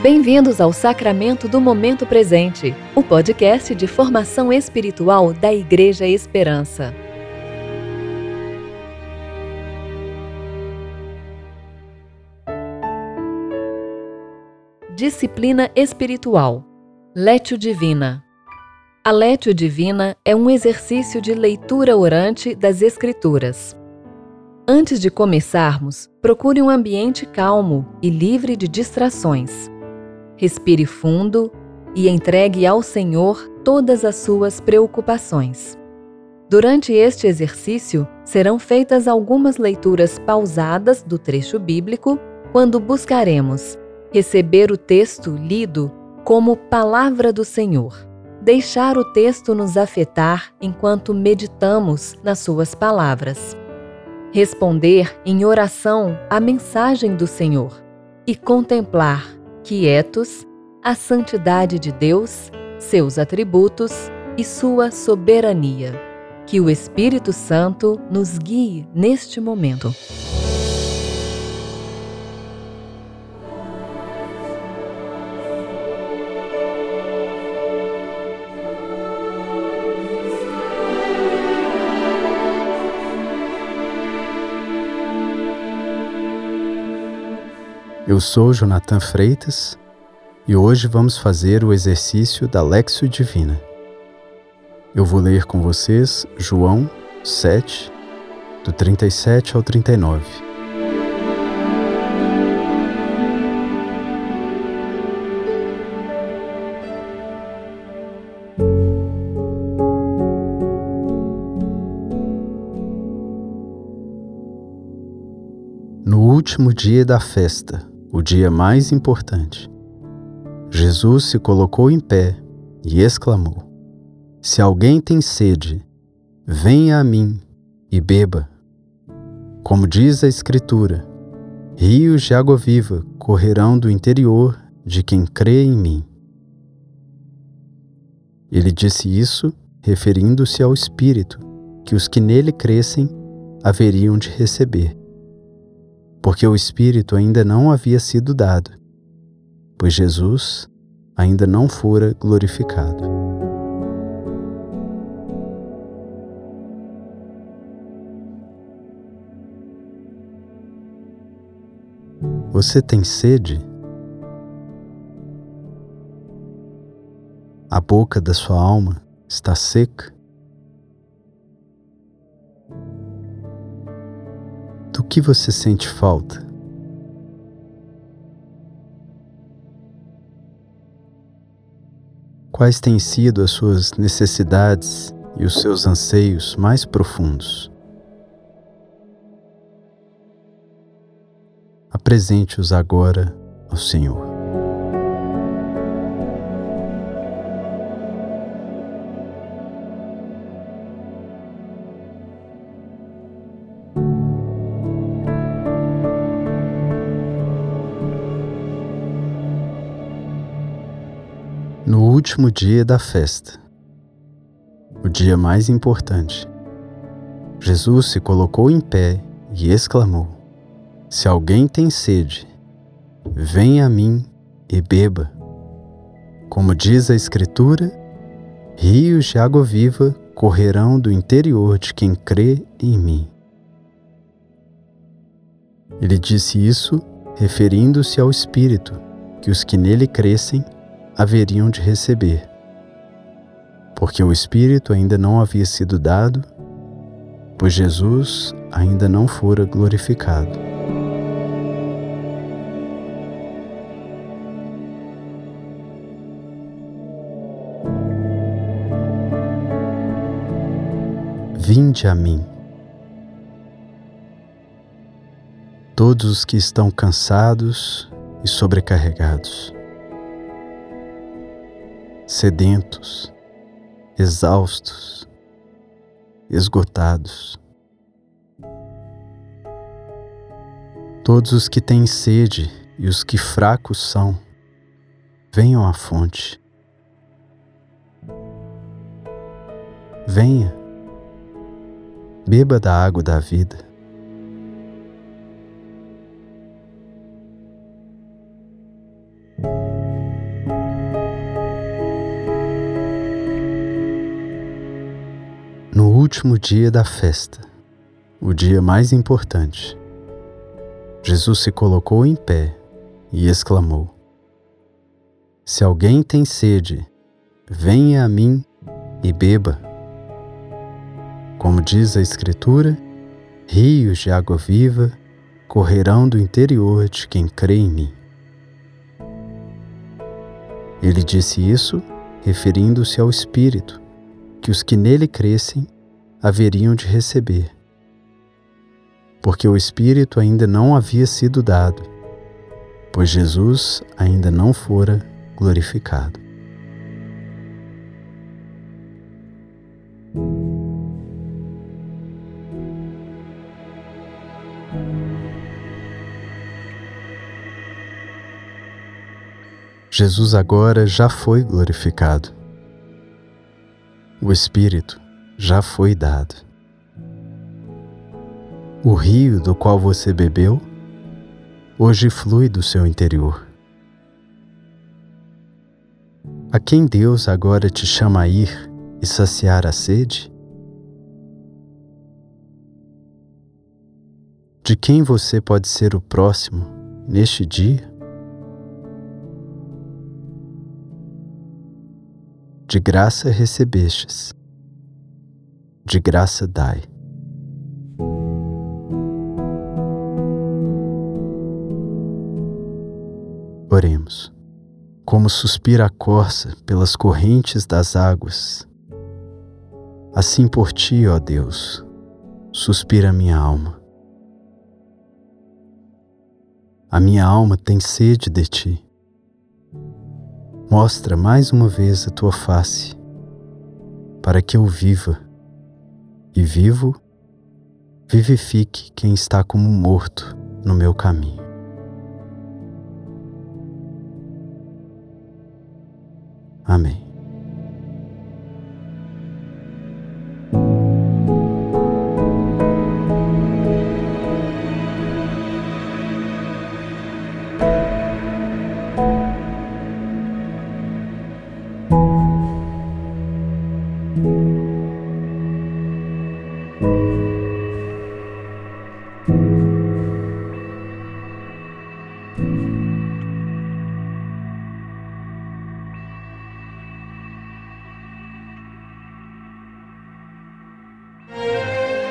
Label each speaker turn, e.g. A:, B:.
A: Bem-vindos ao Sacramento do Momento Presente, o podcast de formação espiritual da Igreja Esperança. Disciplina espiritual. Létio Divina. A Létio Divina é um exercício de leitura orante das Escrituras. Antes de começarmos, procure um ambiente calmo e livre de distrações. Respire fundo e entregue ao Senhor todas as suas preocupações. Durante este exercício, serão feitas algumas leituras pausadas do trecho bíblico quando buscaremos receber o texto lido como palavra do Senhor, deixar o texto nos afetar enquanto meditamos nas suas palavras, responder em oração à mensagem do Senhor e contemplar quietos, a santidade de Deus, seus atributos e sua soberania. Que o Espírito Santo nos guie neste momento.
B: Eu sou Jonathan Freitas e hoje vamos fazer o exercício da Lexio Divina. Eu vou ler com vocês João 7, do 37 ao 39. No último dia da festa, o dia mais importante. Jesus se colocou em pé e exclamou: Se alguém tem sede, venha a mim e beba. Como diz a Escritura, rios de água viva correrão do interior de quem crê em mim. Ele disse isso referindo-se ao Espírito que os que nele crescem haveriam de receber porque o Espírito ainda não havia sido dado, pois Jesus ainda não fora glorificado. Você tem sede? A boca da sua alma está seca? Que você sente falta? Quais têm sido as suas necessidades e os seus anseios mais profundos? Apresente-os agora ao Senhor. Último dia da festa, o dia mais importante, Jesus se colocou em pé e exclamou: Se alguém tem sede, venha a mim e beba. Como diz a Escritura, rios de água viva correrão do interior de quem crê em mim. Ele disse isso referindo-se ao Espírito que os que nele crescem haveriam de receber, porque o Espírito ainda não havia sido dado, pois Jesus ainda não fora glorificado. Vinde a mim, todos os que estão cansados e sobrecarregados sedentos, exaustos, esgotados. Todos os que têm sede e os que fracos são, venham à fonte. Venha, beba da água da vida. Último dia da festa, o dia mais importante, Jesus se colocou em pé e exclamou: Se alguém tem sede, venha a mim e beba. Como diz a Escritura, rios de água viva correrão do interior de quem crê em mim. Ele disse isso referindo-se ao Espírito, que os que nele crescem haveriam de receber. Porque o Espírito ainda não havia sido dado, pois Jesus ainda não fora glorificado. Jesus agora já foi glorificado. O Espírito já foi dado. O rio do qual você bebeu hoje flui do seu interior. A quem Deus agora te chama a ir e saciar a sede? De quem você pode ser o próximo neste dia? De graça recebestes, de graça dai. Oremos. Como suspira a corça pelas correntes das águas, assim por ti, ó Deus, suspira minha alma. A minha alma tem sede de ti Mostra mais uma vez a tua face, para que eu viva, e vivo, vivifique quem está como morto no meu caminho. Amém.